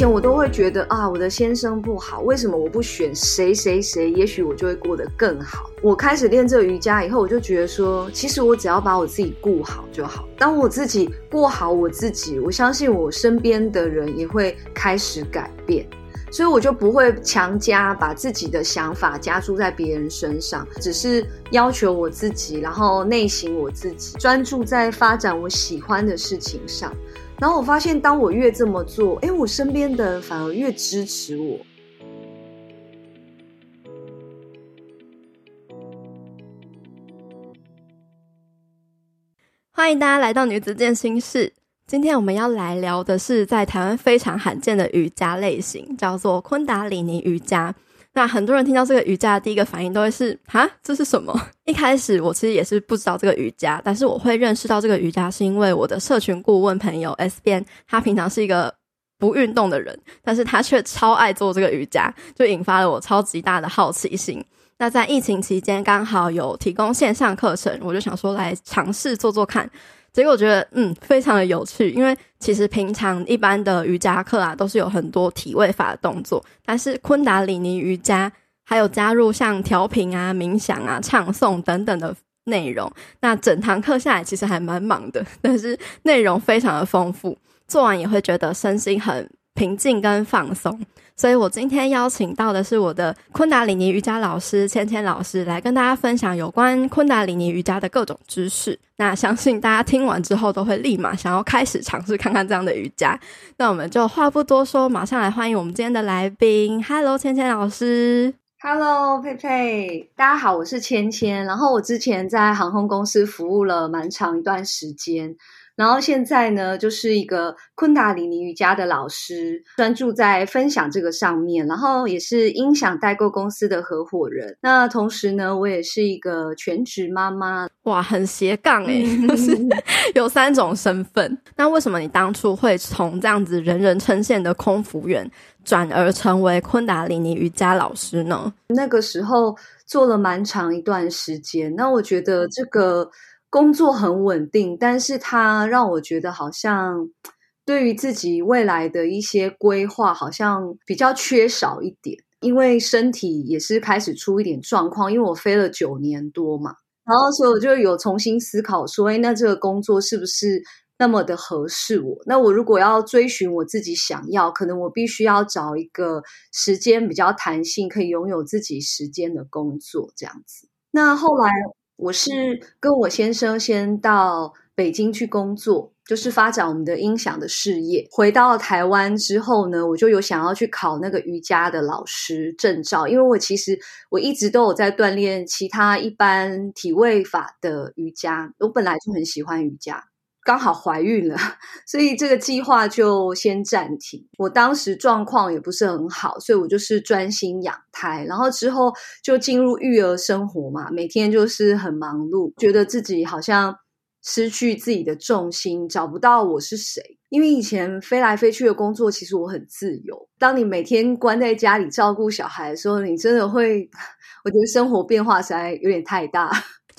前我都会觉得啊，我的先生不好，为什么我不选谁谁谁？也许我就会过得更好。我开始练这瑜伽以后，我就觉得说，其实我只要把我自己顾好就好。当我自己过好我自己，我相信我身边的人也会开始改变。所以我就不会强加把自己的想法加注在别人身上，只是要求我自己，然后内省我自己，专注在发展我喜欢的事情上。然后我发现，当我越这么做，诶，我身边的人反而越支持我。欢迎大家来到女子健心室。今天我们要来聊的是在台湾非常罕见的瑜伽类型，叫做昆达里尼瑜伽。那很多人听到这个瑜伽第一个反应都会是：哈，这是什么？一开始我其实也是不知道这个瑜伽，但是我会认识到这个瑜伽，是因为我的社群顾问朋友 S 边，他平常是一个不运动的人，但是他却超爱做这个瑜伽，就引发了我超级大的好奇心。那在疫情期间刚好有提供线上课程，我就想说来尝试做做看。结果我觉得，嗯，非常的有趣，因为其实平常一般的瑜伽课啊，都是有很多体位法的动作，但是昆达里尼瑜伽还有加入像调频啊、冥想啊、唱诵等等的内容。那整堂课下来其实还蛮忙的，但是内容非常的丰富，做完也会觉得身心很平静跟放松。所以我今天邀请到的是我的昆达里尼瑜伽老师芊芊老师，来跟大家分享有关昆达里尼瑜伽的各种知识。那相信大家听完之后都会立马想要开始尝试看看这样的瑜伽。那我们就话不多说，马上来欢迎我们今天的来宾。Hello，芊芊老师。Hello，佩佩。大家好，我是芊芊。然后我之前在航空公司服务了蛮长一段时间。然后现在呢，就是一个昆达里尼瑜伽的老师，专注在分享这个上面。然后也是音响代购公司的合伙人。那同时呢，我也是一个全职妈妈。哇，很斜杠诶，就是 有三种身份。那为什么你当初会从这样子人人称羡的空服员，转而成为昆达里尼瑜伽老师呢？那个时候做了蛮长一段时间。那我觉得这个。工作很稳定，但是它让我觉得好像对于自己未来的一些规划好像比较缺少一点，因为身体也是开始出一点状况，因为我飞了九年多嘛，然后所以我就有重新思考说，哎，那这个工作是不是那么的合适我？那我如果要追寻我自己想要，可能我必须要找一个时间比较弹性，可以拥有自己时间的工作这样子。那后来。我是跟我先生先到北京去工作，就是发展我们的音响的事业。回到台湾之后呢，我就有想要去考那个瑜伽的老师证照，因为我其实我一直都有在锻炼其他一般体位法的瑜伽，我本来就很喜欢瑜伽。刚好怀孕了，所以这个计划就先暂停。我当时状况也不是很好，所以我就是专心养胎。然后之后就进入育儿生活嘛，每天就是很忙碌，觉得自己好像失去自己的重心，找不到我是谁。因为以前飞来飞去的工作，其实我很自由。当你每天关在家里照顾小孩的时候，你真的会，我觉得生活变化实在有点太大。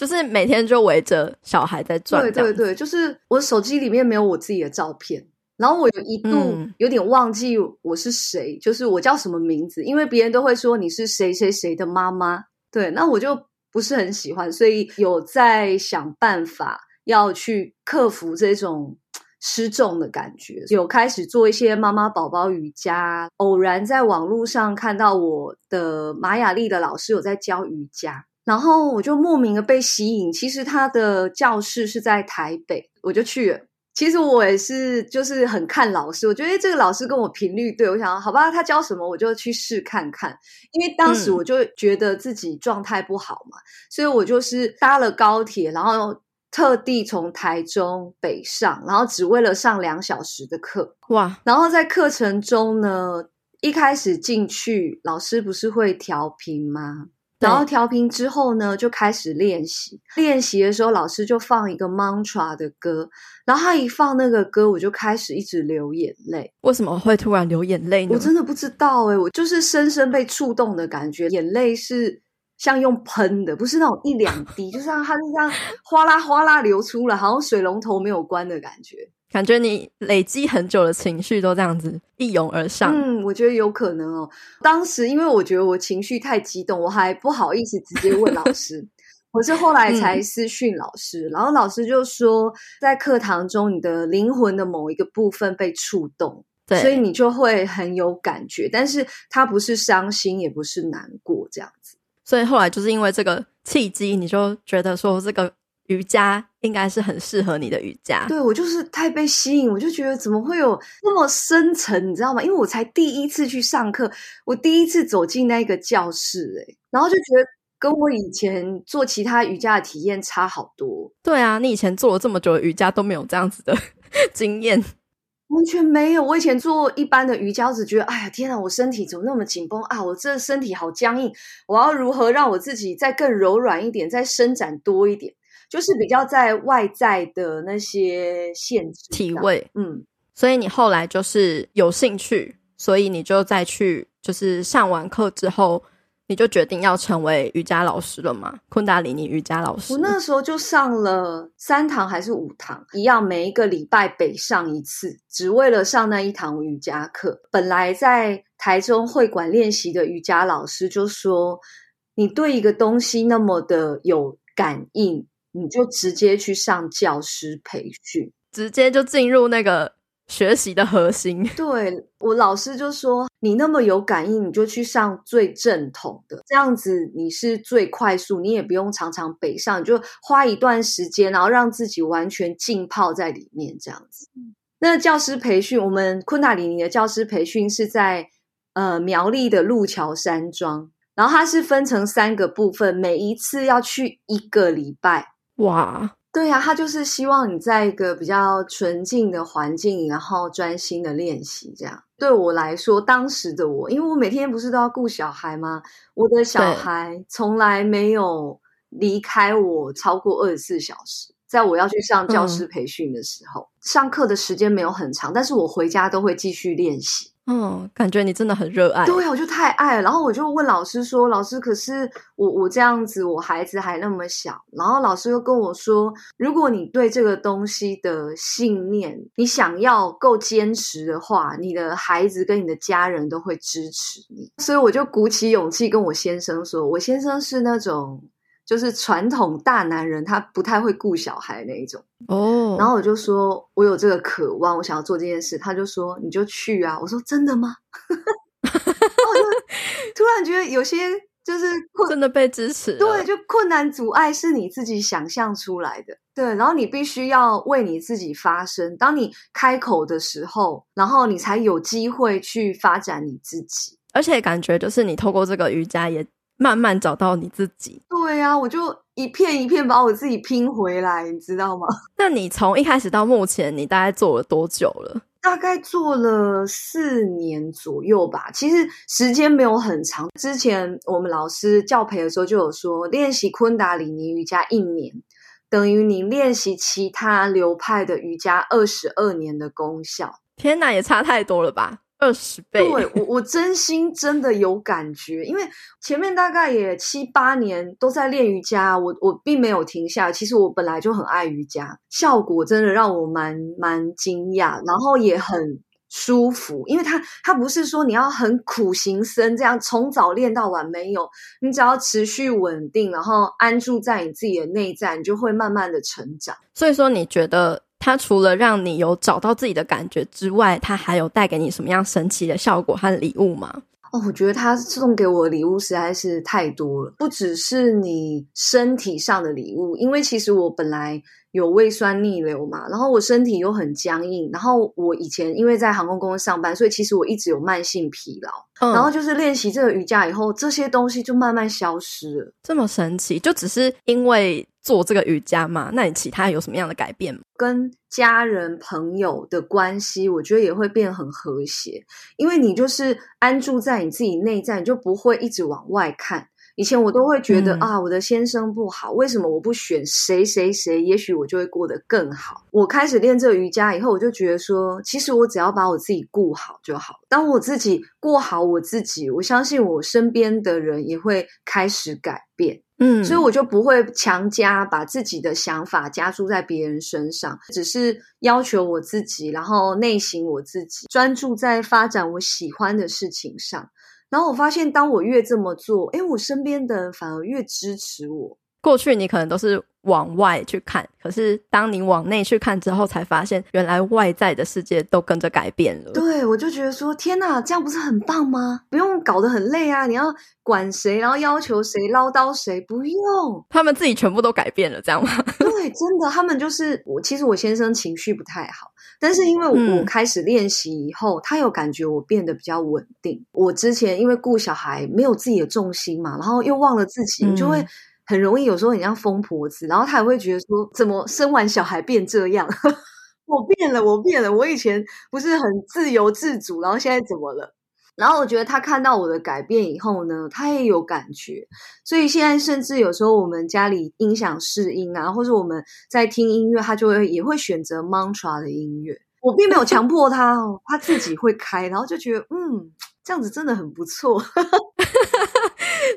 就是每天就围着小孩在转。对对对，就是我手机里面没有我自己的照片，然后我有一度有点忘记我是谁，嗯、就是我叫什么名字，因为别人都会说你是谁谁谁的妈妈，对，那我就不是很喜欢，所以有在想办法要去克服这种失重的感觉，有开始做一些妈妈宝宝瑜伽，偶然在网络上看到我的马雅丽的老师有在教瑜伽。然后我就莫名的被吸引，其实他的教室是在台北，我就去了。其实我也是，就是很看老师，我觉得这个老师跟我频率对，我想好吧，他教什么我就去试看看。因为当时我就觉得自己状态不好嘛，嗯、所以我就是搭了高铁，然后特地从台中北上，然后只为了上两小时的课。哇！然后在课程中呢，一开始进去，老师不是会调频吗？然后调频之后呢，就开始练习。练习的时候，老师就放一个 mantra 的歌，然后他一放那个歌，我就开始一直流眼泪。为什么会突然流眼泪呢？我真的不知道诶，我就是深深被触动的感觉，眼泪是像用喷的，不是那种一两滴，就像它就这样哗啦哗啦流出来，好像水龙头没有关的感觉。感觉你累积很久的情绪都这样子一涌而上。嗯，我觉得有可能哦。当时因为我觉得我情绪太激动，我还不好意思直接问老师，我是后来才私讯老师，嗯、然后老师就说，在课堂中你的灵魂的某一个部分被触动。对所以你就会很有感觉，但是他不是伤心，也不是难过这样子。所以后来就是因为这个契机，你就觉得说这个瑜伽应该是很适合你的瑜伽。对，我就是太被吸引，我就觉得怎么会有那么深层，你知道吗？因为我才第一次去上课，我第一次走进那个教室，诶，然后就觉得跟我以前做其他瑜伽的体验差好多。对啊，你以前做了这么久的瑜伽都没有这样子的经验。完全没有，我以前做一般的瑜伽，只觉得，哎呀，天啊，我身体怎么那么紧绷啊？我这身体好僵硬，我要如何让我自己再更柔软一点，再伸展多一点？就是比较在外在的那些限制体位，嗯，所以你后来就是有兴趣，所以你就再去，就是上完课之后。你就决定要成为瑜伽老师了吗？昆达里尼瑜伽老师。我那时候就上了三堂还是五堂，一样每一个礼拜北上一次，只为了上那一堂瑜伽课。本来在台中会馆练习的瑜伽老师就说：“你对一个东西那么的有感应，你就直接去上教师培训，直接就进入那个。”学习的核心，对，我老师就说，你那么有感应，你就去上最正统的，这样子你是最快速，你也不用常常北上，你就花一段时间，然后让自己完全浸泡在里面，这样子。那教师培训，我们昆达里尼的教师培训是在呃苗栗的路桥山庄，然后它是分成三个部分，每一次要去一个礼拜，哇。对呀、啊，他就是希望你在一个比较纯净的环境，然后专心的练习。这样对我来说，当时的我，因为我每天不是都要顾小孩吗？我的小孩从来没有离开我超过二十四小时。在我要去上教师培训的时候，嗯、上课的时间没有很长，但是我回家都会继续练习。嗯，感觉你真的很热爱。对，我就太爱。然后我就问老师说：“老师，可是我我这样子，我孩子还那么小。”然后老师又跟我说：“如果你对这个东西的信念，你想要够坚持的话，你的孩子跟你的家人都会支持你。”所以我就鼓起勇气跟我先生说：“我先生是那种。”就是传统大男人，他不太会顾小孩那一种哦。Oh. 然后我就说，我有这个渴望，我想要做这件事。他就说，你就去啊。我说真的吗？然后我就突然觉得有些就是困真的被支持。对，就困难阻碍是你自己想象出来的。对，然后你必须要为你自己发声。当你开口的时候，然后你才有机会去发展你自己。而且感觉就是你透过这个瑜伽也。慢慢找到你自己。对呀、啊，我就一片一片把我自己拼回来，你知道吗？那你从一开始到目前，你大概做了多久了？大概做了四年左右吧。其实时间没有很长。之前我们老师教培的时候就有说，练习昆达里尼瑜伽一年，等于你练习其他流派的瑜伽二十二年的功效。天哪，也差太多了吧？二十倍，对，我我真心真的有感觉，因为前面大概也七八年都在练瑜伽，我我并没有停下。其实我本来就很爱瑜伽，效果真的让我蛮蛮惊讶，然后也很舒服，因为它它不是说你要很苦行僧这样从早练到晚，没有，你只要持续稳定，然后安住在你自己的内在，你就会慢慢的成长。所以说，你觉得？它除了让你有找到自己的感觉之外，它还有带给你什么样神奇的效果和礼物吗？哦，我觉得他送给我的礼物实在是太多了，不只是你身体上的礼物，因为其实我本来有胃酸逆流嘛，然后我身体又很僵硬，然后我以前因为在航空公司上班，所以其实我一直有慢性疲劳，嗯，然后就是练习这个瑜伽以后，这些东西就慢慢消失了，这么神奇，就只是因为。做这个瑜伽嘛？那你其他有什么样的改变吗？跟家人朋友的关系，我觉得也会变很和谐，因为你就是安住在你自己内在，你就不会一直往外看，以前我都会觉得、嗯、啊，我的先生不好，为什么我不选谁谁谁？也许我就会过得更好。我开始练这个瑜伽以后，我就觉得说，其实我只要把我自己顾好就好。当我自己过好我自己，我相信我身边的人也会开始改变。嗯，所以我就不会强加把自己的想法加注在别人身上，只是要求我自己，然后内省我自己，专注在发展我喜欢的事情上。然后我发现，当我越这么做，诶，我身边的人反而越支持我。过去你可能都是往外去看，可是当你往内去看之后，才发现原来外在的世界都跟着改变了。对，我就觉得说，天哪，这样不是很棒吗？不用搞得很累啊！你要管谁，然后要求谁，唠叨谁，不用，他们自己全部都改变了，这样吗？对，真的，他们就是我。其实我先生情绪不太好，但是因为我，嗯，我开始练习以后，他有感觉我变得比较稳定。我之前因为顾小孩没有自己的重心嘛，然后又忘了自己，嗯，就会。很容易，有时候很像疯婆子，然后他也会觉得说，怎么生完小孩变这样？我变了，我变了，我以前不是很自由自主，然后现在怎么了？然后我觉得他看到我的改变以后呢，他也有感觉，所以现在甚至有时候我们家里音响试音啊，或者我们在听音乐，他就会也会选择 mantra 的音乐。我并没有强迫他哦，他自己会开，然后就觉得嗯，这样子真的很不错。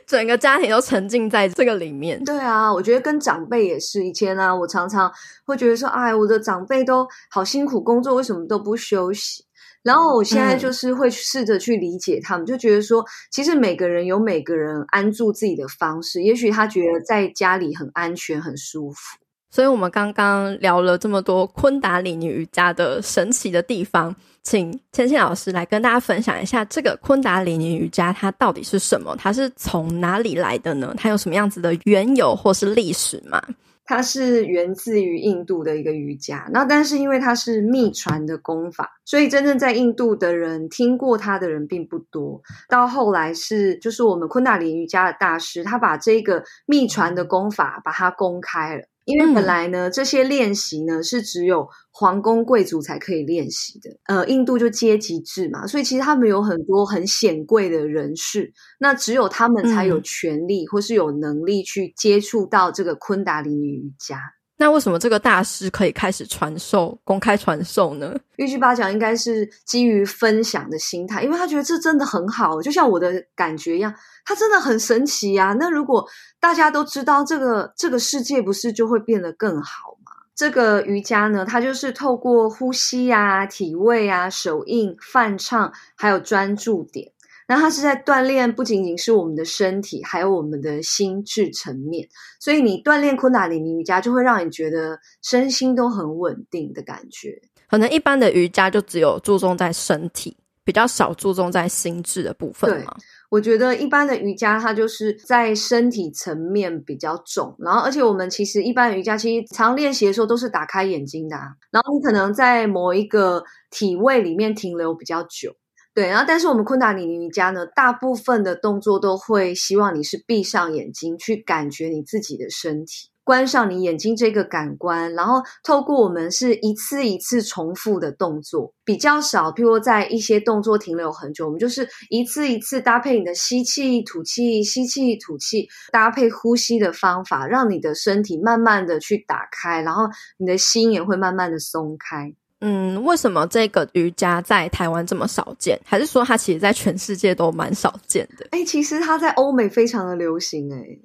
整个家庭都沉浸在这个里面。对啊，我觉得跟长辈也是。以前啊，我常常会觉得说，哎，我的长辈都好辛苦工作，为什么都不休息？然后我现在就是会试着去理解他们，嗯、就觉得说，其实每个人有每个人安住自己的方式。也许他觉得在家里很安全、很舒服。所以我们刚刚聊了这么多昆达里尼瑜伽的神奇的地方。请千千老师来跟大家分享一下这个昆达里尼瑜伽，它到底是什么？它是从哪里来的呢？它有什么样子的缘由或是历史吗？它是源自于印度的一个瑜伽，那但是因为它是秘传的功法，所以真正在印度的人听过它的人并不多。到后来是就是我们昆达里尼瑜伽的大师，他把这个秘传的功法把它公开了。因为本来呢，嗯、这些练习呢是只有皇宫贵族才可以练习的。呃，印度就阶级制嘛，所以其实他们有很多很显贵的人士，那只有他们才有权利或是有能力去接触到这个昆达里尼瑜伽。那为什么这个大师可以开始传授、公开传授呢？玉居八讲应该是基于分享的心态，因为他觉得这真的很好，就像我的感觉一样，他真的很神奇啊。那如果大家都知道这个这个世界，不是就会变得更好吗？这个瑜伽呢，它就是透过呼吸啊、体位啊、手印、泛唱，还有专注点。那它是在锻炼，不仅仅是我们的身体，还有我们的心智层面。所以你锻炼昆达里尼瑜伽，就会让你觉得身心都很稳定的感觉。可能一般的瑜伽就只有注重在身体，比较少注重在心智的部分嘛。对，我觉得一般的瑜伽它就是在身体层面比较重，然后而且我们其实一般的瑜伽其实常练习的时候都是打开眼睛的啊，然后你可能在某一个体位里面停留比较久。对，然后但是我们昆达里尼瑜伽呢，大部分的动作都会希望你是闭上眼睛去感觉你自己的身体，关上你眼睛这个感官，然后透过我们是一次一次重复的动作，比较少，譬如在一些动作停留很久，我们就是一次一次搭配你的吸气、吐气、吸气、吐气，搭配呼吸的方法，让你的身体慢慢的去打开，然后你的心也会慢慢的松开。嗯，为什么这个瑜伽在台湾这么少见？还是说它其实在全世界都蛮少见的？哎、欸，其实它在欧美非常的流行、欸，哎，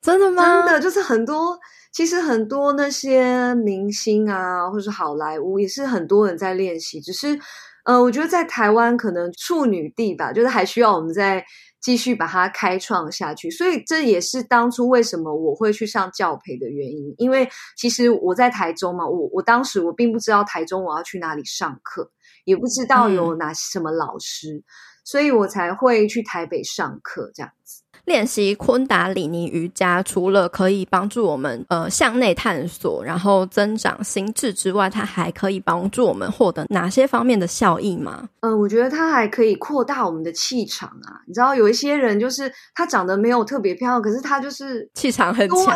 真的吗？真的，就是很多，其实很多那些明星啊，或是好莱坞，也是很多人在练习。只是，呃，我觉得在台湾可能处女地吧，就是还需要我们在。继续把它开创下去，所以这也是当初为什么我会去上教培的原因。因为其实我在台中嘛，我我当时我并不知道台中我要去哪里上课，也不知道有哪什么老师，嗯、所以我才会去台北上课这样子。练习昆达里尼瑜伽，除了可以帮助我们呃向内探索，然后增长心智之外，它还可以帮助我们获得哪些方面的效益吗？嗯、呃，我觉得它还可以扩大我们的气场啊。你知道有一些人就是他长得没有特别漂亮，可是他就是气场很强，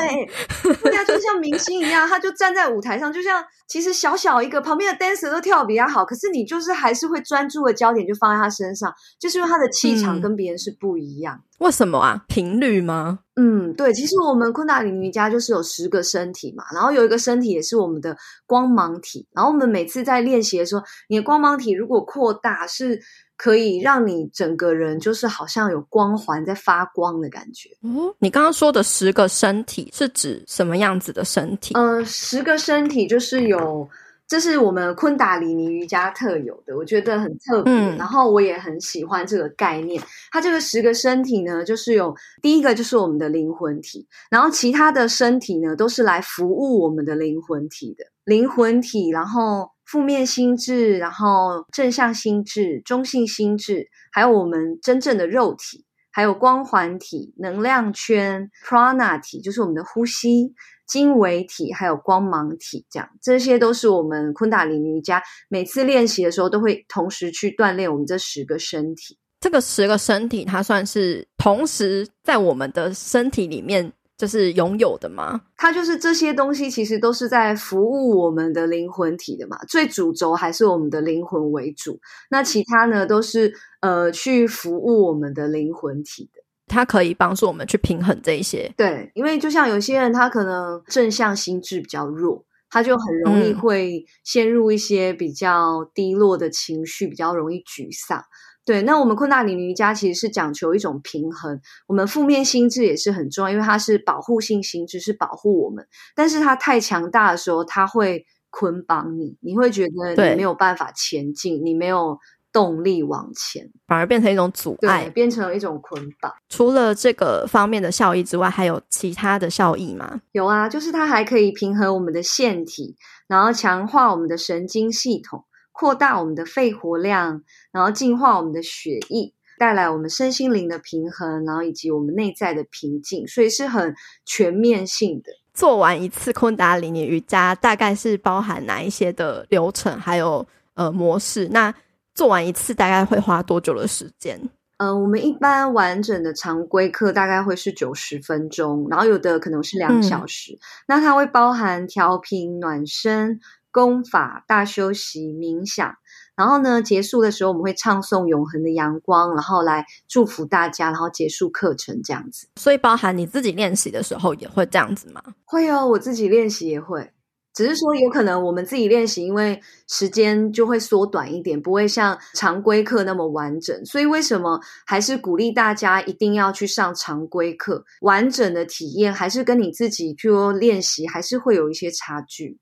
对呀，就像明星一样，他就站在舞台上，就像其实小小一个旁边的 dancer 都跳得比较好，可是你就是还是会专注的焦点就放在他身上，就是因为他的气场跟别人是不一样为什么啊？频率吗？嗯，对，其实我们昆达里尼瑜伽就是有十个身体嘛，然后有一个身体也是我们的光芒体，然后我们每次在练习的时候，你的光芒体如果扩大，是可以让你整个人就是好像有光环在发光的感觉。哦，你刚刚说的十个身体是指什么样子的身体？呃，十个身体就是有。这是我们昆达里尼瑜伽特有的，我觉得很特别。嗯，然后我也很喜欢这个概念。它这个十个身体呢，就是有第一个就是我们的灵魂体，然后其他的身体呢都是来服务我们的灵魂体的。灵魂体，然后负面心智，然后正向心智、中性心智，还有我们真正的肉体，还有光环体、能量圈、prana 体，就是我们的呼吸。经纬体还有光芒体，这样这些都是我们昆达里尼瑜伽每次练习的时候都会同时去锻炼我们这十个身体。这个十个身体，它算是同时在我们的身体里面就是拥有的吗？它就是这些东西，其实都是在服务我们的灵魂体的嘛。最主轴还是我们的灵魂为主，那其他呢都是呃去服务我们的灵魂体的。它可以帮助我们去平衡这一些，对，因为就像有些人，他可能正向心智比较弱，他就很容易会陷入一些比较低落的情绪，嗯、比较容易沮丧。对，那我们昆大里尼瑜伽其实是讲求一种平衡，我们负面心智也是很重要，因为它是保护性心智，是保护我们。但是它太强大的时候，它会捆绑你，你会觉得你没有办法前进，你没有。动力往前，反而变成一种阻碍，变成了一种捆绑。除了这个方面的效益之外，还有其他的效益吗？有啊，就是它还可以平衡我们的腺体，然后强化我们的神经系统，扩大我们的肺活量，然后净化我们的血液，带来我们身心灵的平衡，然后以及我们内在的平静，所以是很全面性的。做完一次昆达里尼瑜伽，大概是包含哪一些的流程，还有呃模式？那做完一次大概会花多久的时间？嗯、呃，我们一般完整的常规课大概会是九十分钟，然后有的可能是两小时。嗯、那它会包含调频、暖身、功法、大休息、冥想。然后呢，结束的时候我们会唱诵《永恒的阳光》，然后来祝福大家，然后结束课程这样子。所以，包含你自己练习的时候也会这样子吗？会哦，我自己练习也会。只是说，有可能我们自己练习，因为时间就会缩短一点，不会像常规课那么完整。所以，为什么还是鼓励大家一定要去上常规课？完整的体验还是跟你自己去练习，还是会有一些差距。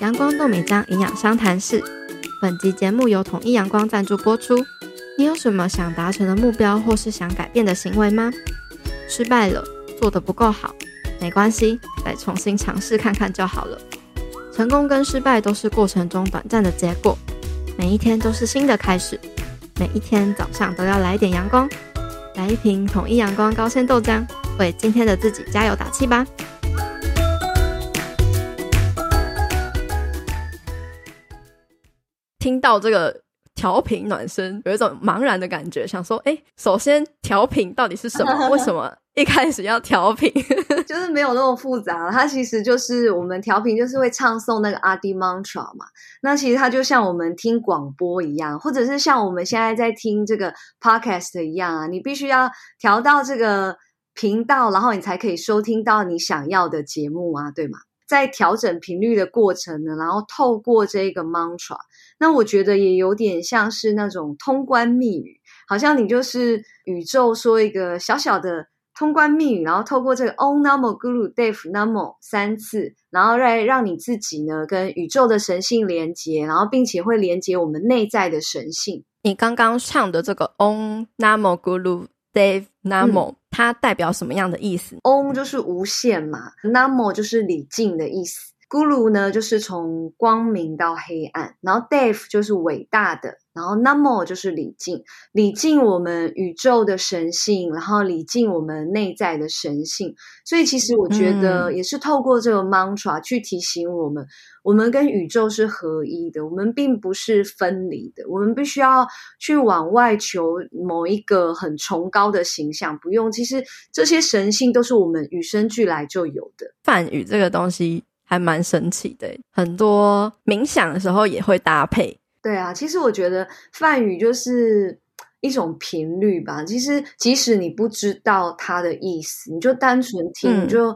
阳光豆美浆营养商谈室，本集节目由统一阳光赞助播出。你有什么想达成的目标，或是想改变的行为吗？失败了，做得不够好，没关系，再重新尝试看看就好了。成功跟失败都是过程中短暂的结果，每一天都是新的开始。每一天早上都要来点阳光，来一瓶统一阳光高纤豆浆，为今天的自己加油打气吧。听到这个。调频暖身有一种茫然的感觉，想说，哎，首先调频到底是什么？为什么一开始要调频？就是没有那么复杂，它其实就是我们调频，就是会唱诵那个阿迪 mantra 嘛。那其实它就像我们听广播一样，或者是像我们现在在听这个 podcast 一样啊，你必须要调到这个频道，然后你才可以收听到你想要的节目啊，对吗？在调整频率的过程呢，然后透过这个 mantra，那我觉得也有点像是那种通关密语，好像你就是宇宙说一个小小的通关密语，然后透过这个 Om Namo Guru Dev Namo 三次，然后来让你自己呢跟宇宙的神性连接，然后并且会连接我们内在的神性。你刚刚唱的这个 Om Namo Guru Dev Namo。嗯它代表什么样的意思？Om 就是无限嘛，Namo 就是礼敬的意思，Guru 呢就是从光明到黑暗，然后 Dev 就是伟大的。然后 Namo 就是礼敬，礼敬我们宇宙的神性，然后礼敬我们内在的神性。所以其实我觉得也是透过这个 mantra 去提醒我们，嗯、我们跟宇宙是合一的，我们并不是分离的。我们必须要去往外求某一个很崇高的形象，不用。其实这些神性都是我们与生俱来就有的。梵语这个东西。还蛮神奇的。很多冥想的时候也会搭配。对啊，其实我觉得梵语就是一种频率吧。其实即使你不知道它的意思，你就单纯听，你就。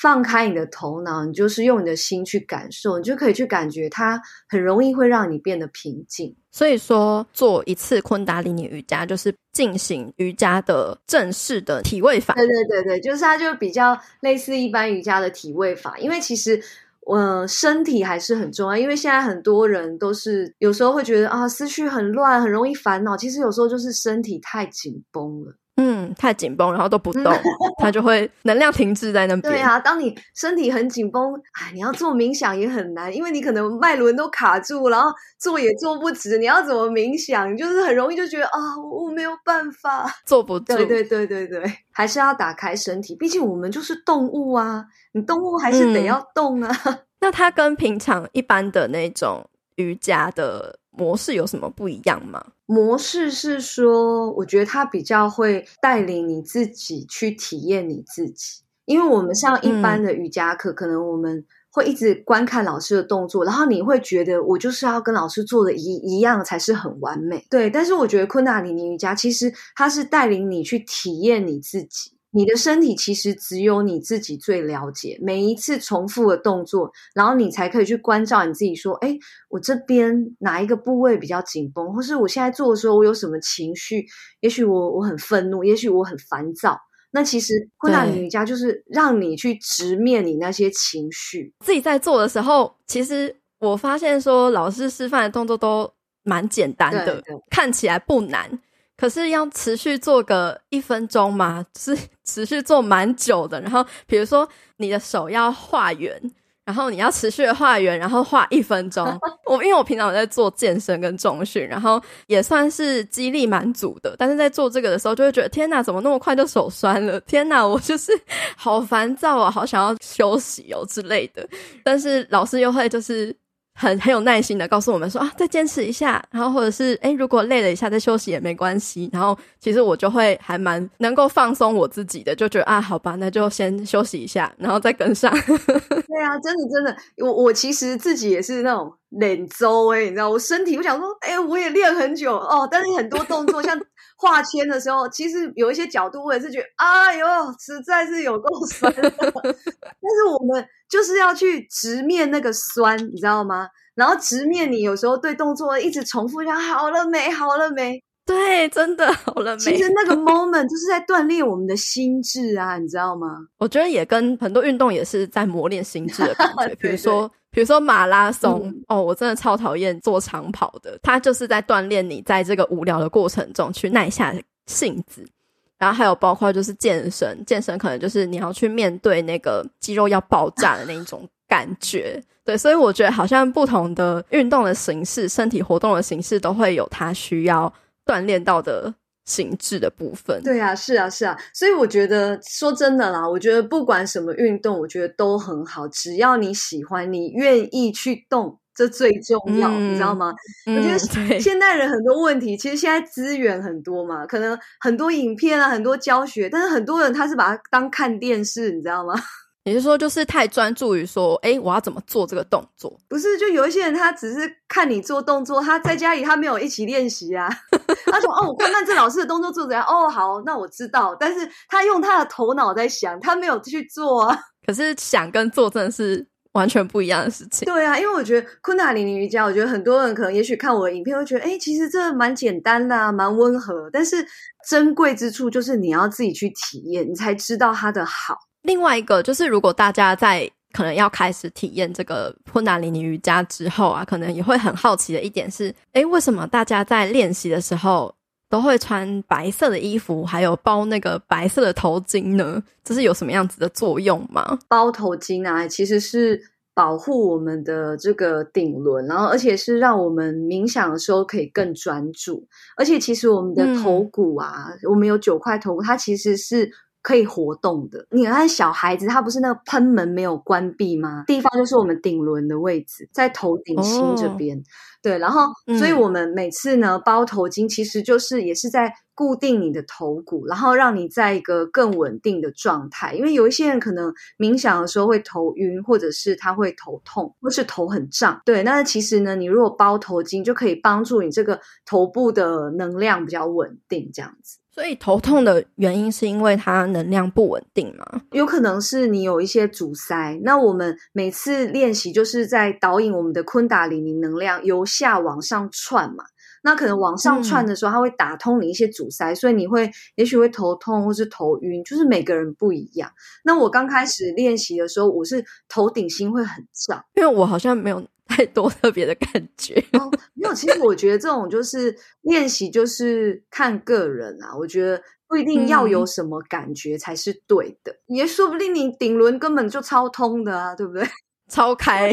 放开你的头脑，你就是用你的心去感受，你就可以去感觉它，很容易会让你变得平静。所以说，做一次昆达里尼瑜伽就是进行瑜伽的正式的体位法。对对对对，就是它就比较类似一般瑜伽的体位法。因为其实，呃，身体还是很重要。因为现在很多人都是有时候会觉得啊，思绪很乱，很容易烦恼。其实有时候就是身体太紧绷了。嗯，太紧绷，然后都不动，它就会能量停滞在那边。对啊，当你身体很紧绷，哎，你要做冥想也很难，因为你可能脉轮都卡住，然后坐也坐不直。你要怎么冥想？你就是很容易就觉得啊，我没有办法，坐不住。对对对对对，还是要打开身体，毕竟我们就是动物啊，你动物还是得要动啊。嗯，那它跟平常一般的那种瑜伽的模式有什么不一样吗？模式是说，我觉得他比较会带领你自己去体验你自己，因为我们像一般的瑜伽课，嗯、可能我们会一直观看老师的动作，然后你会觉得我就是要跟老师做的一一样才是很完美，对。但是我觉得昆达里尼瑜伽其实它是带领你去体验你自己。你的身体其实只有你自己最了解，每一次重复的动作，然后你才可以去关照你自己，说：“哎，我这边哪一个部位比较紧绷，或是我现在做的时候我有什么情绪？也许我我很愤怒，也许我很烦躁。那其实昆达瑜伽就是让你去直面你那些情绪。自己在做的时候，其实我发现说，老师示范的动作都蛮简单的，看起来不难。”可是要持续做个一分钟嘛，是 持续做蛮久的。然后比如说你的手要画圆，然后你要持续的画圆，然后画一分钟。我因为我平常在做健身跟重训，然后也算是肌力蛮足的。但是在做这个的时候，就会觉得天哪，怎么那么快就手酸了？天哪，我就是好烦躁啊，好想要休息哦之类的。但是老师又会就是。很很有耐心的告诉我们说啊，再坚持一下，然后或者是诶，如果累了一下再休息也没关系。然后其实我就会还蛮能够放松我自己的，就觉得啊，好吧，那就先休息一下，然后再跟上。对啊，真的真的，我我其实自己也是那种练周诶，你知道，我身体我想说，诶，我也练很久哦，但是很多动作像画圈的时候，其实有一些角度我也是觉得，哎呦，实在是有够 酸的。但是我们。就是要去直面那个酸，你知道吗？然后直面你有时候对动作一直重复，讲好了没？好了没？对，真的好了没？其实那个 moment 就是在锻炼我们的心智啊，你知道吗？我觉得也跟很多运动也是在磨练心智的感觉。比如说，比如说马拉松，嗯、哦，我真的超讨厌做长跑的，它就是在锻炼你在这个无聊的过程中去耐下性子。然后还有包括就是健身，健身可能就是你要去面对那个肌肉要爆炸的那一种感觉，对，所以我觉得好像不同的运动的形式、身体活动的形式都会有它需要锻炼到的形制的部分。对啊，是啊，是啊，所以我觉得说真的啦，我觉得不管什么运动，我觉得都很好，只要你喜欢，你愿意去动。这最重要，嗯、你知道吗？我觉得现代人很多问题，其实现在资源很多嘛，可能很多影片啊，很多教学，但是很多人他是把它当看电视，你知道吗？也就是说，就是太专注于说，哎，我要怎么做这个动作？不是，就有一些人他只是看你做动作，他在家里他没有一起练习啊。他说：“哦，我看看这老师的动作做怎样？哦，好，那我知道。”但是他用他的头脑在想，他没有去做啊。可是想跟做真的是。完全不一样的事情。对啊，因为我觉得昆达里尼瑜伽，我觉得很多人可能也许看我的影片会觉得，哎，其实这蛮简单的啊，蛮温和。但是珍贵之处就是你要自己去体验，你才知道它的好。另外一个就是，如果大家在可能要开始体验这个昆达里尼瑜伽之后啊，可能也会很好奇的一点是，哎，为什么大家在练习的时候，都会穿白色的衣服，还有包那个白色的头巾呢？这是有什么样子的作用吗？包头巾啊，其实是保护我们的这个顶轮，然后而且是让我们冥想的时候可以更专注。而且其实我们的头骨啊，嗯、我们有九块头骨，它其实是可以活动的。你看小孩子，他不是那个喷门没有关闭吗？地方就是我们顶轮的位置，在头顶心这边。哦对，然后，所以我们每次呢包头巾，其实就是也是在固定你的头骨，然后让你在一个更稳定的状态。因为有一些人可能冥想的时候会头晕，或者是他会头痛，或是头很胀。对，那其实呢，你如果包头巾，就可以帮助你这个头部的能量比较稳定，这样子。所以头痛的原因是因为它能量不稳定吗？有可能是你有一些阻塞。那我们每次练习就是在导引我们的昆达里尼能量由下往上窜嘛。那可能往上窜的时候，它会打通你一些阻塞，嗯、所以你会也许会头痛或是头晕，就是每个人不一样。那我刚开始练习的时候，我是头顶心会很胀，因为我好像没有 太多特别的感觉。哦，没有，其实我觉得这种就是练习，就是看个人啊。我觉得不一定要有什么感觉才是对的，嗯、也说不定你顶轮根本就超通的啊，对不对？超开，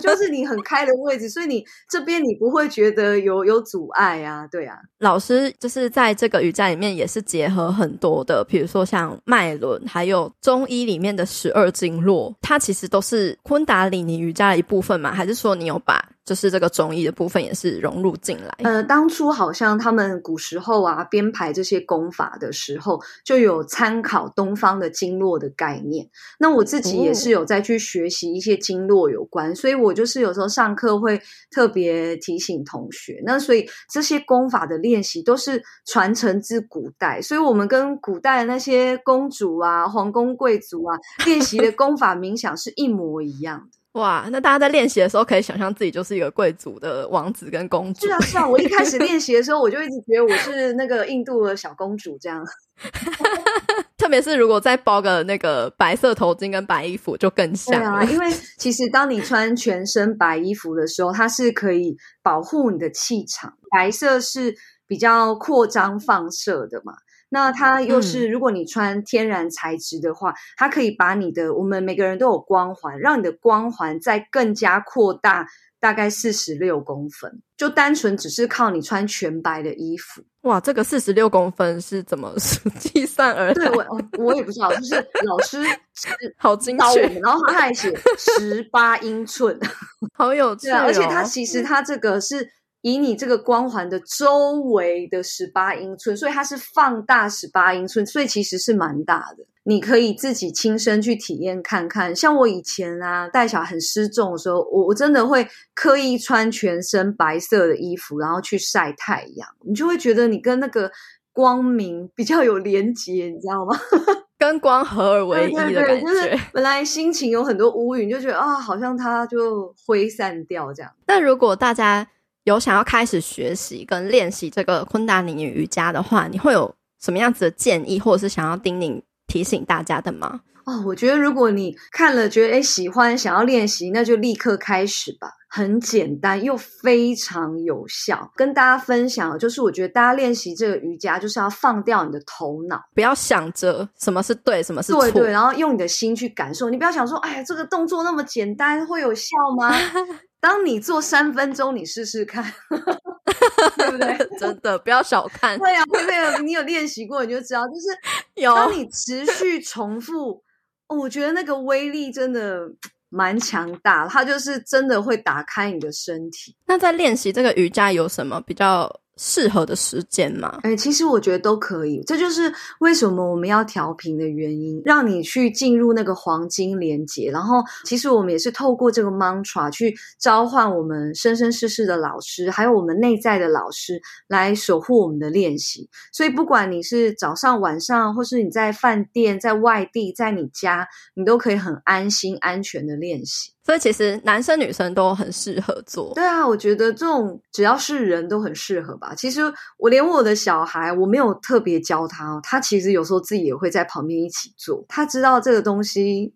就是你很开的位置，所以你这边你不会觉得有有阻碍啊，对啊。老师就是在这个瑜伽里面也是结合很多的，比如说像脉轮，还有中医里面的十二经络，它其实都是昆达里尼瑜伽的一部分嘛？还是说你有把？就是这个中医的部分也是融入进来。呃，当初好像他们古时候啊编排这些功法的时候，就有参考东方的经络的概念。那我自己也是有在去学习一些经络有关，哦、所以我就是有时候上课会特别提醒同学。那所以这些功法的练习都是传承自古代，所以我们跟古代那些公主啊、皇宫贵族啊练习的功法冥想是一模一样的。哇，那大家在练习的时候，可以想象自己就是一个贵族的王子跟公主。是啊，是啊，我一开始练习的时候，我就一直觉得我是那个印度的小公主这样。特别是如果再包个那个白色头巾跟白衣服，就更像。对啊，因为其实当你穿全身白衣服的时候，它是可以保护你的气场。白色是比较扩张放射的嘛。那它又是，如果你穿天然材质的话，嗯、它可以把你的，我们每个人都有光环，让你的光环再更加扩大，大概四十六公分。就单纯只是靠你穿全白的衣服，哇，这个四十六公分是怎么 计算而来？对，我我也不知道，就是老师是 好精确，然后他还写十八英寸，好有趣、哦，而且他其实他这个是。以你这个光环的周围的十八英寸，所以它是放大十八英寸，所以其实是蛮大的。你可以自己亲身去体验看看。像我以前啊带小孩很失重的时候，我我真的会刻意穿全身白色的衣服，然后去晒太阳，你就会觉得你跟那个光明比较有连结，你知道吗？跟光合而为一的感觉。对对对，就是本来心情有很多乌云，就觉得啊，好像它就挥散掉这样。那如果大家有想要开始学习跟练习这个昆达里尼瑜伽的话，你会有什么样子的建议，或者是想要叮咛提醒大家的吗？哦，我觉得如果你看了觉得诶喜欢，想要练习，那就立刻开始吧。很简单又非常有效。跟大家分享，就是我觉得大家练习这个瑜伽，就是要放掉你的头脑，不要想着什么是对，什么是错，对对，然后用你的心去感受。你不要想说，哎呀，这个动作那么简单，会有效吗？当你做三分钟，你试试看，对不对？真的不要小看。对呀、啊，会不会你有练习过，你就知道，就是有当你持续重复，哦，我觉得那个威力真的蛮强大，它就是真的会打开你的身体。那在练习这个瑜伽有什么比较适合的时间吗？哎，其实我觉得都可以，这就是为什么我们要调频的原因，让你去进入那个黄金连结。然后，其实我们也是透过这个 mantra 去召唤我们生生世世的老师，还有我们内在的老师来守护我们的练习。所以，不管你是早上、晚上，或是你在饭店、在外地、在你家，你都可以很安心、安全的练习。所以其实男生女生都很适合做。对啊，我觉得这种只要是人都很适合吧。其实我连我的小孩，我没有特别教他哦，他其实有时候自己也会在旁边一起做。他知道这个东西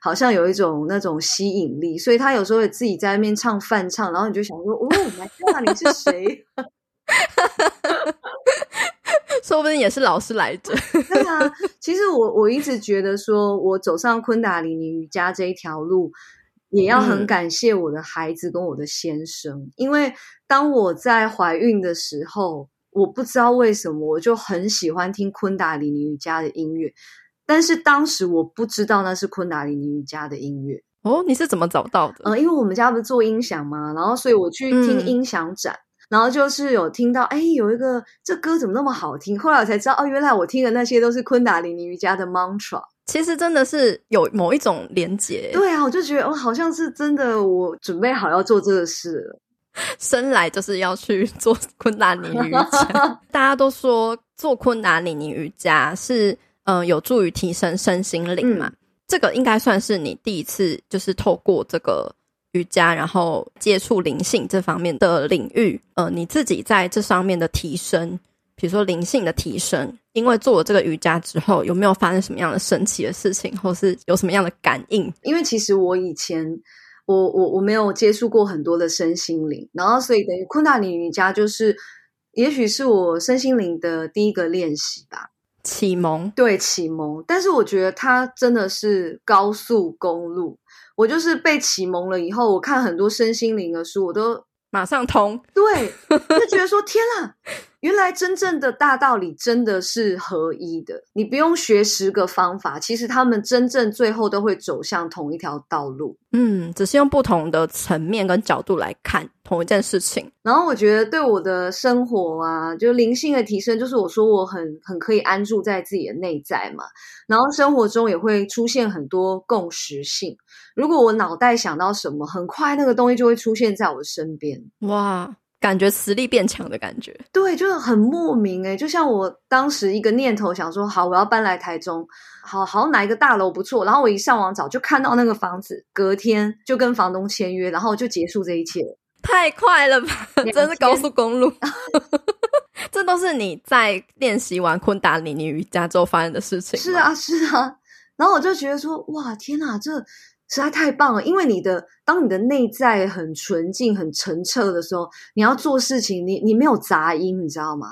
好像有一种那种吸引力，所以他有时候也自己在那边唱梵唱，然后你就想说：“哦，来看你是谁？”说不定也是老师来着。对啊，其实我我一直觉得说，我走上昆达里尼瑜伽这一条路。也要很感谢我的孩子跟我的先生，嗯、因为当我在怀孕的时候，我不知道为什么我就很喜欢听昆达里尼瑜伽的音乐，但是当时我不知道那是昆达里尼瑜伽的音乐。哦，你是怎么找到的？嗯，因为我们家不是做音响嘛，然后所以我去听音响展，嗯、然后就是有听到，哎，有一个这歌怎么那么好听？后来我才知道，哦，原来我听的那些都是昆达里尼瑜伽的 mantra。其实真的是有某一种连结。对啊，我就觉得，哦，好像是真的，我准备好要做这个事了。生来就是要去做昆达里尼瑜伽。大家都说做昆达尼尼瑜伽是，嗯、呃，有助于提升身心灵嘛。嗯、这个应该算是你第一次，就是透过这个。瑜伽，然后接触灵性这方面的领域，呃，你自己在这上面的提升，比如说灵性的提升，因为做了这个瑜伽之后，有没有发生什么样的神奇的事情，或是有什么样的感应？因为其实我以前，我我我没有接触过很多的身心灵，然后所以等于昆达里尼瑜伽就是，也许是我身心灵的第一个练习吧，启蒙，对，启蒙。但是我觉得它真的是高速公路。我就是被启蒙了以后，我看很多身心灵的书，我都马上通。对，就觉得说天啊，原来真正的大道理真的是合一的。你不用学十个方法，其实他们真正最后都会走向同一条道路。嗯，只是用不同的层面跟角度来看同一件事情。然后我觉得对我的生活啊，就灵性的提升，就是我说我很很可以安住在自己的内在嘛。然后生活中也会出现很多共识性。如果我脑袋想到什么，很快那个东西就会出现在我身边。哇，感觉实力变强的感觉。对，就是很莫名诶，就像我当时一个念头想说，好，我要搬来台中，好好哪一个大楼不错，然后我一上网找，就看到那个房子，隔天就跟房东签约，然后就结束这一切。太快了吧！真是高速公路。这都是你在练习完昆达里尼瑜伽之后发生的事情。是啊，是啊。然后我就觉得说，哇，天哪，这。实在太棒了，因为你的当你的内在很纯净、很澄澈的时候，你要做事情，你你没有杂音，你知道吗？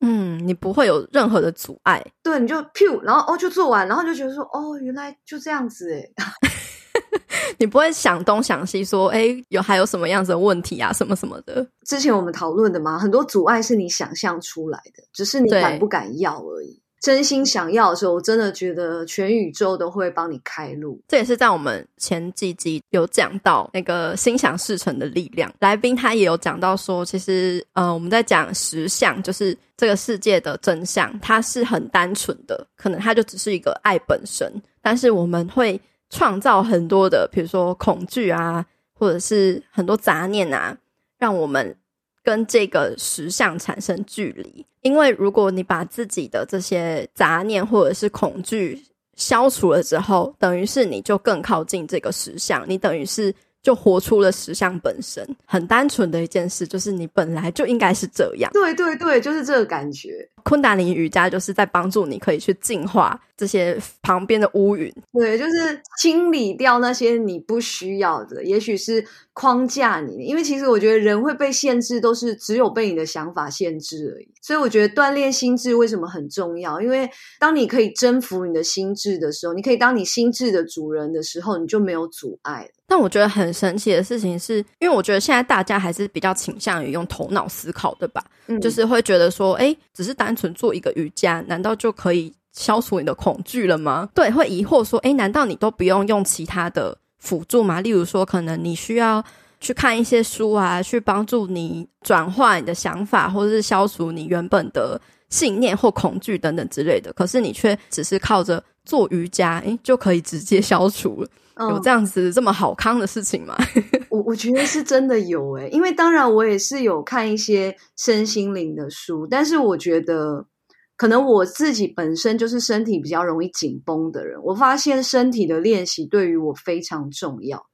嗯，你不会有任何的阻碍。对，你就 pew，然后哦就做完，然后就觉得说哦，原来就这样子诶 你不会想东想西，说诶有还有什么样子的问题啊，什么什么的。之前我们讨论的嘛，很多阻碍是你想象出来的，只是你敢不敢要而已。真心想要的时候，我真的觉得全宇宙都会帮你开路。这也是在我们前几集有讲到那个心想事成的力量。来宾他也有讲到说，其实呃，我们在讲实相，就是这个世界的真相，它是很单纯的，可能它就只是一个爱本身。但是我们会创造很多的，比如说恐惧啊，或者是很多杂念啊，让我们。跟这个实相产生距离，因为如果你把自己的这些杂念或者是恐惧消除了之后，等于是你就更靠近这个实相，你等于是。就活出了实相本身，很单纯的一件事，就是你本来就应该是这样。对对对，就是这个感觉。昆达里尼瑜伽就是在帮助你，可以去净化这些旁边的乌云。对，就是清理掉那些你不需要的，也许是框架你。因为其实我觉得人会被限制，都是只有被你的想法限制而已。所以我觉得锻炼心智为什么很重要？因为当你可以征服你的心智的时候，你可以当你心智的主人的时候，你就没有阻碍了。但我觉得很神奇的事情是，因为我觉得现在大家还是比较倾向于用头脑思考的吧，嗯，就是会觉得说，诶，只是单纯做一个瑜伽，难道就可以消除你的恐惧了吗？对，会疑惑说，诶，难道你都不用用其他的辅助吗？例如说，可能你需要去看一些书啊，去帮助你转化你的想法，或者是消除你原本的信念或恐惧等等之类的。可是你却只是靠着做瑜伽，诶，就可以直接消除了。有这样子这么好康的事情吗？我我觉得是真的有诶，因为当然我也是有看一些身心灵的书，但是我觉得可能我自己本身就是身体比较容易紧绷的人，我发现身体的练习对于我非常重要。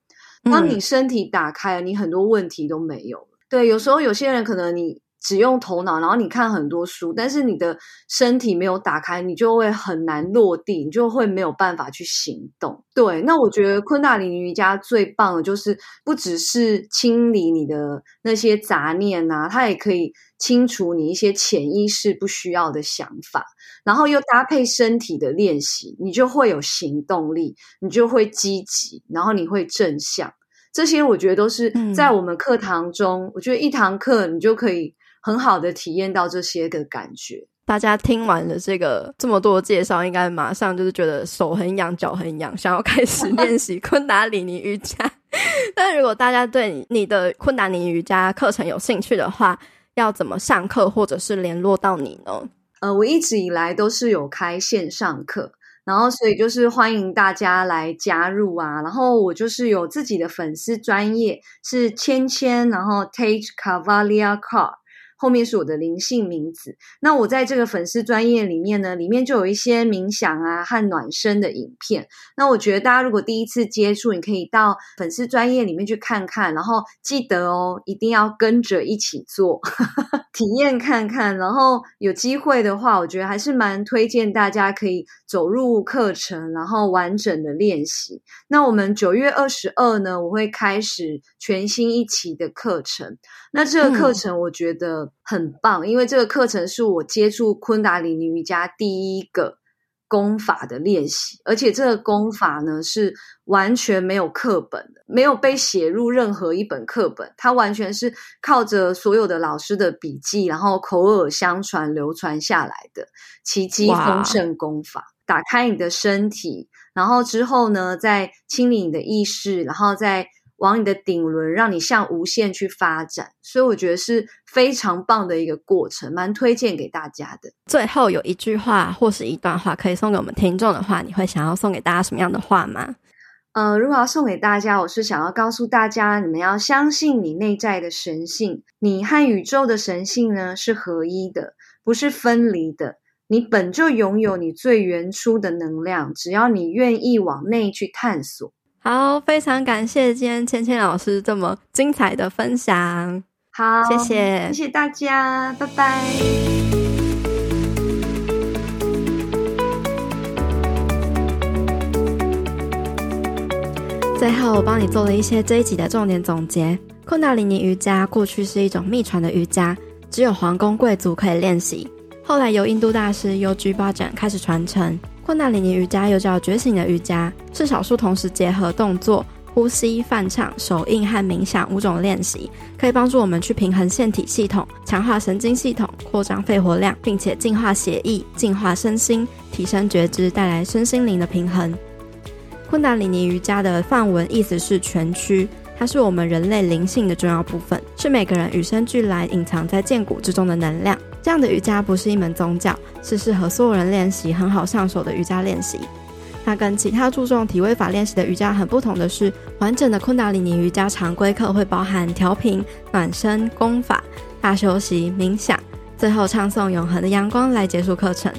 当你身体打开了，你很多问题都没有了。对，有时候有些人可能你。只用头脑，然后你看很多书，但是你的身体没有打开，你就会很难落地，你就会没有办法去行动。对，那我觉得昆达里尼瑜伽最棒的就是不只是清理你的那些杂念啊，它也可以清除你一些潜意识不需要的想法，然后又搭配身体的练习，你就会有行动力，你就会积极，然后你会正向。这些我觉得都是在我们课堂中，嗯、我觉得一堂课你就可以。很好的体验到这些的感觉。大家听完了这个这么多介绍，应该马上就是觉得手很痒，脚很痒，想要开始练习昆达里尼瑜伽。但如果大家对你的昆达里尼瑜伽课程有兴趣的话，要怎么上课或者是联络到你呢？呃，我一直以来都是有开线上课，然后所以就是欢迎大家来加入啊。然后我就是有自己的粉丝专业是芊芊，然后 Tage Cavalia Carr。后面是我的灵性名字。那我在这个粉丝专业里面呢，里面就有一些冥想啊和暖身的影片。那我觉得大家如果第一次接触，你可以到粉丝专业里面去看看，然后记得哦，一定要跟着一起做，体验看看。然后有机会的话，我觉得还是蛮推荐大家可以走入课程，然后完整的练习。那我们九月二十二呢，我会开始全新一期的课程。那这个课程我觉得很棒，嗯、因为这个课程是我接触昆达里尼瑜伽第一个功法的练习，而且这个功法呢是完全没有课本的，没有被写入任何一本课本，它完全是靠着所有的老师的笔记，然后口耳相传流传下来的奇迹丰盛功法。打开你的身体，然后之后呢，再清理你的意识，然后再。往你的顶轮，让你向无限去发展，所以我觉得是非常棒的一个过程，蛮推荐给大家的。最后有一句话或是一段话可以送给我们听众的话，你会想要送给大家什么样的话吗？呃，如果要送给大家，我是想要告诉大家，你们要相信你内在的神性，你和宇宙的神性呢是合一的，不是分离的。你本就拥有你最原初的能量，只要你愿意往内去探索。好，非常感谢今天芊芊老师这么精彩的分享。好，谢谢，谢谢大家，拜拜。最后，我帮你做了一些这一集的重点总结。昆达里尼瑜伽过去是一种秘传的瑜伽，只有皇宫贵族可以练习。后来由印度大师 Yogi Bhajan 开始传承。昆达里尼瑜伽又叫觉醒的瑜伽，是少数同时结合动作、呼吸、梵唱、手印和冥想五种练习，可以帮助我们去平衡腺体系统、强化神经系统、扩张肺活量，并且净化血液、净化身心、提升觉知，带来身心灵的平衡。昆达里尼瑜伽的梵文意思是全躯，它是我们人类灵性的重要部分，是每个人与生俱来隐藏在剑骨之中的能量。这样的瑜伽不是一门宗教，是适合所有人练习、很好上手的瑜伽练习。它跟其他注重体位法练习的瑜伽很不同的是，完整的昆达里尼瑜伽常规课会包含调频、暖身、功法、大休息、冥想，最后唱诵永恒的阳光来结束课程。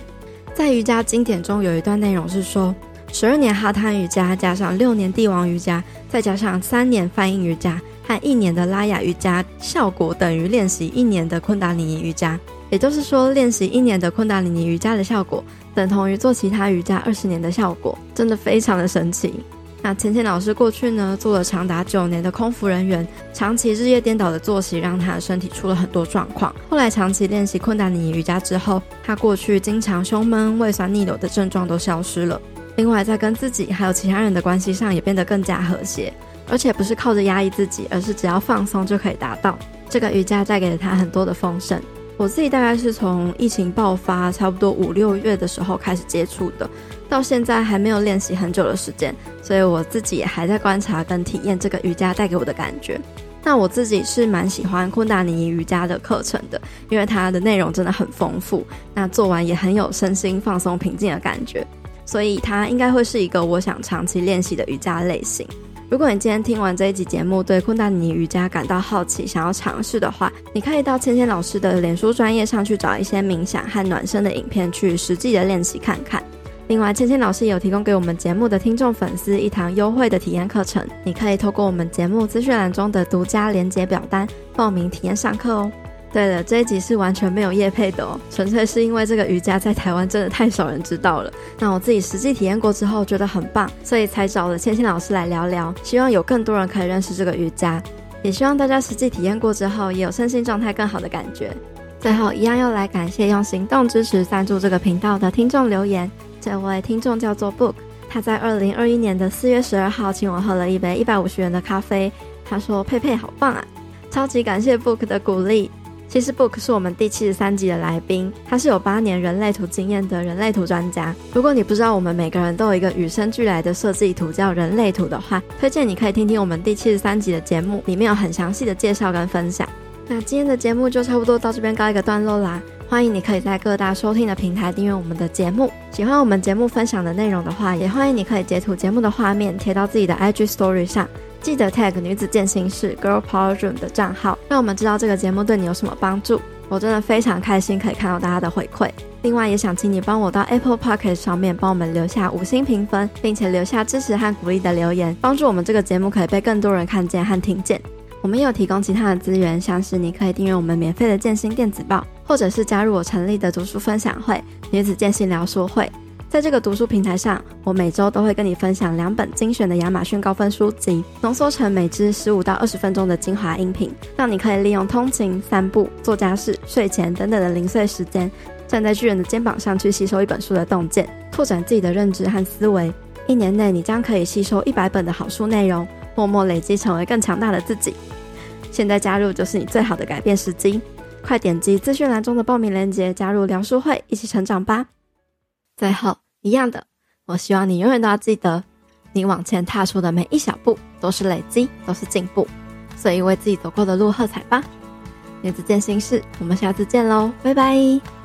在瑜伽经典中有一段内容是说，十二年哈他瑜伽加上六年帝王瑜伽，再加上三年梵音瑜伽和一年的拉雅瑜伽，效果等于练习一年的昆达里尼瑜伽。也就是说，练习一年的昆达里尼瑜伽的效果，等同于做其他瑜伽二十年的效果，真的非常的神奇。那浅浅老师过去呢，做了长达九年的空服人员，长期日夜颠倒的作息让他的身体出了很多状况。后来长期练习昆达里尼瑜伽之后，他过去经常胸闷、胃酸逆流的症状都消失了。另外，在跟自己还有其他人的关系上也变得更加和谐，而且不是靠着压抑自己，而是只要放松就可以达到。这个瑜伽带给了他很多的丰盛。我自己大概是从疫情爆发差不多五六月的时候开始接触的，到现在还没有练习很久的时间，所以我自己也还在观察跟体验这个瑜伽带给我的感觉。那我自己是蛮喜欢昆达尼瑜伽的课程的，因为它的内容真的很丰富，那做完也很有身心放松平静的感觉，所以它应该会是一个我想长期练习的瑜伽类型。如果你今天听完这一集节目，对昆达尼瑜伽感到好奇，想要尝试的话，你可以到芊芊老师的脸书专业上去找一些冥想和暖身的影片，去实际的练习看看。另外，芊芊老师有提供给我们节目的听众粉丝一堂优惠的体验课程，你可以透过我们节目资讯栏中的独家连结表单报名体验上课哦。对了，这一集是完全没有业配的哦，纯粹是因为这个瑜伽在台湾真的太少人知道了。那我自己实际体验过之后觉得很棒，所以才找了千千老师来聊聊，希望有更多人可以认识这个瑜伽，也希望大家实际体验过之后也有身心状态更好的感觉。最后一样要来感谢用行动支持赞助这个频道的听众留言，这位听众叫做 Book，他在二零二一年的四月十二号请我喝了一杯一百五十元的咖啡，他说佩佩好棒啊，超级感谢 Book 的鼓励。其实 Book 是我们第七十三集的来宾，他是有八年人类图经验的人类图专家。如果你不知道我们每个人都有一个与生俱来的设计图叫人类图的话，推荐你可以听听我们第七十三集的节目，里面有很详细的介绍跟分享。那今天的节目就差不多到这边告一个段落啦。欢迎你可以在各大收听的平台订阅我们的节目。喜欢我们节目分享的内容的话，也欢迎你可以截图节目的画面贴到自己的 IG Story 上，记得 tag 女子健心室 Girl Power Room 的账号，让我们知道这个节目对你有什么帮助。我真的非常开心可以看到大家的回馈。另外，也想请你帮我到 Apple Podcast 上面帮我们留下五星评分，并且留下支持和鼓励的留言，帮助我们这个节目可以被更多人看见和听见。我们也有提供其他的资源，像是你可以订阅我们免费的健心电子报，或者是加入我成立的读书分享会——女子健心聊书会。在这个读书平台上，我每周都会跟你分享两本精选的亚马逊高分书籍，浓缩成每支十五到二十分钟的精华音频，让你可以利用通勤、散步、做家事、睡前等等的零碎时间，站在巨人的肩膀上去吸收一本书的洞见，拓展自己的认知和思维。一年内，你将可以吸收一百本的好书内容，默默累积，成为更强大的自己。现在加入就是你最好的改变时机，快点击资讯栏中的报名链接，加入聊书会，一起成长吧。最后，一样的，我希望你永远都要记得，你往前踏出的每一小步都是累积，都是进步，所以为自己走过的路喝彩吧。女子健心事，我们下次见喽，拜拜。